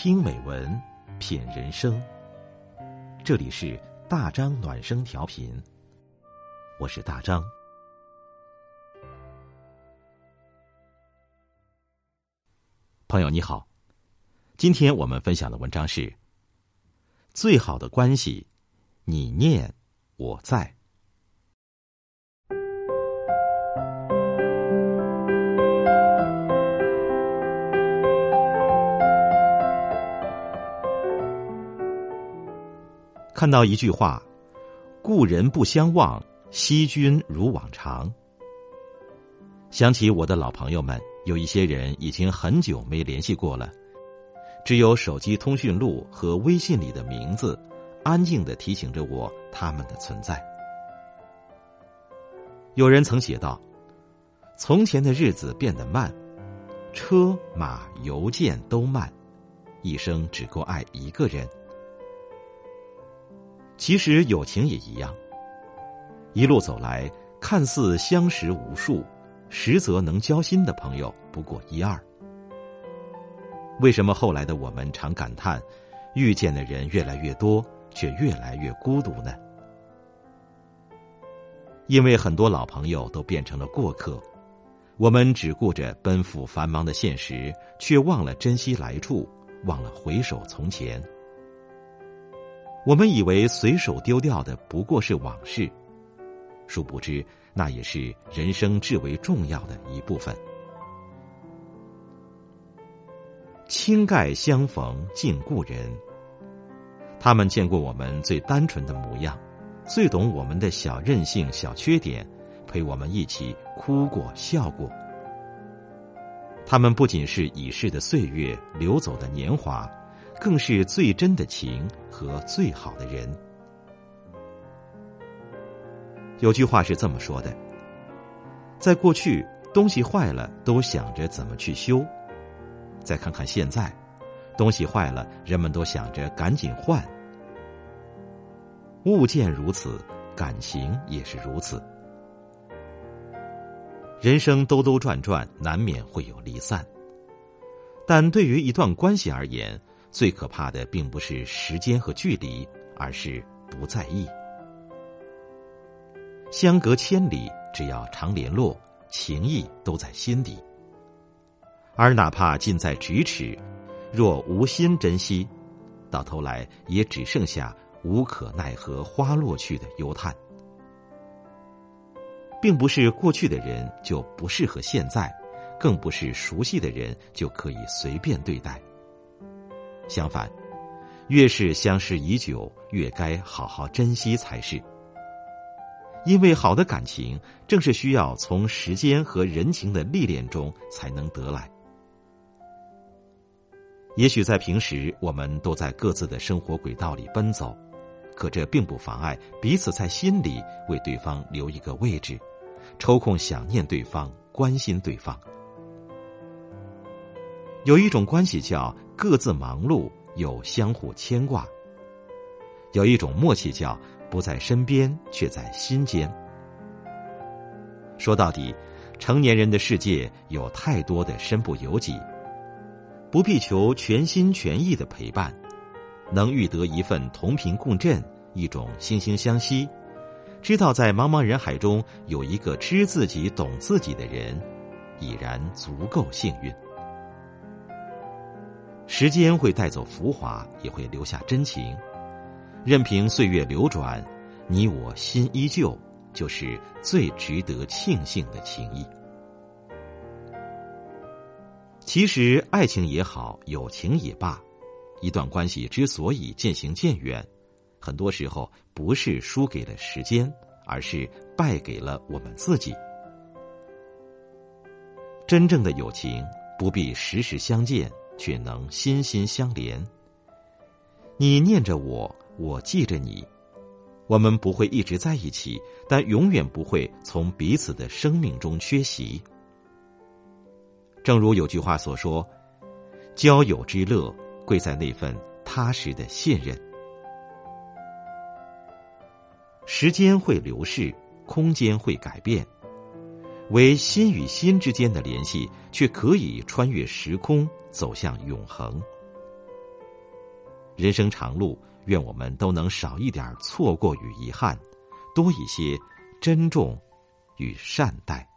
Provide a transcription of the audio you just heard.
听美文，品人生。这里是大张暖声调频，我是大张。朋友你好，今天我们分享的文章是：最好的关系，你念我在。看到一句话：“故人不相忘，惜君如往常。”想起我的老朋友们，有一些人已经很久没联系过了，只有手机通讯录和微信里的名字，安静的提醒着我他们的存在。有人曾写道：“从前的日子变得慢，车马邮件都慢，一生只够爱一个人。”其实友情也一样，一路走来，看似相识无数，实则能交心的朋友不过一二。为什么后来的我们常感叹，遇见的人越来越多，却越来越孤独呢？因为很多老朋友都变成了过客，我们只顾着奔赴繁忙的现实，却忘了珍惜来处，忘了回首从前。我们以为随手丢掉的不过是往事，殊不知那也是人生至为重要的一部分。倾盖相逢敬故人，他们见过我们最单纯的模样，最懂我们的小任性、小缺点，陪我们一起哭过、笑过。他们不仅是已逝的岁月、流走的年华。更是最真的情和最好的人。有句话是这么说的：在过去，东西坏了都想着怎么去修；再看看现在，东西坏了，人们都想着赶紧换。物件如此，感情也是如此。人生兜兜转转，难免会有离散，但对于一段关系而言，最可怕的并不是时间和距离，而是不在意。相隔千里，只要常联络，情谊都在心底。而哪怕近在咫尺，若无心珍惜，到头来也只剩下无可奈何花落去的忧叹。并不是过去的人就不适合现在，更不是熟悉的人就可以随便对待。相反，越是相识已久，越该好好珍惜才是。因为好的感情，正是需要从时间和人情的历练中才能得来。也许在平时，我们都在各自的生活轨道里奔走，可这并不妨碍彼此在心里为对方留一个位置，抽空想念对方，关心对方。有一种关系叫各自忙碌又相互牵挂；有一种默契叫不在身边却在心间。说到底，成年人的世界有太多的身不由己，不必求全心全意的陪伴，能遇得一份同频共振，一种惺惺相惜，知道在茫茫人海中有一个知自己、懂自己的人，已然足够幸运。时间会带走浮华，也会留下真情。任凭岁月流转，你我心依旧，就是最值得庆幸的情谊。其实，爱情也好，友情也罢，一段关系之所以渐行渐远，很多时候不是输给了时间，而是败给了我们自己。真正的友情，不必时时相见。却能心心相连。你念着我，我记着你，我们不会一直在一起，但永远不会从彼此的生命中缺席。正如有句话所说：“交友之乐，贵在那份踏实的信任。”时间会流逝，空间会改变。为心与心之间的联系，却可以穿越时空，走向永恒。人生长路，愿我们都能少一点错过与遗憾，多一些珍重与善待。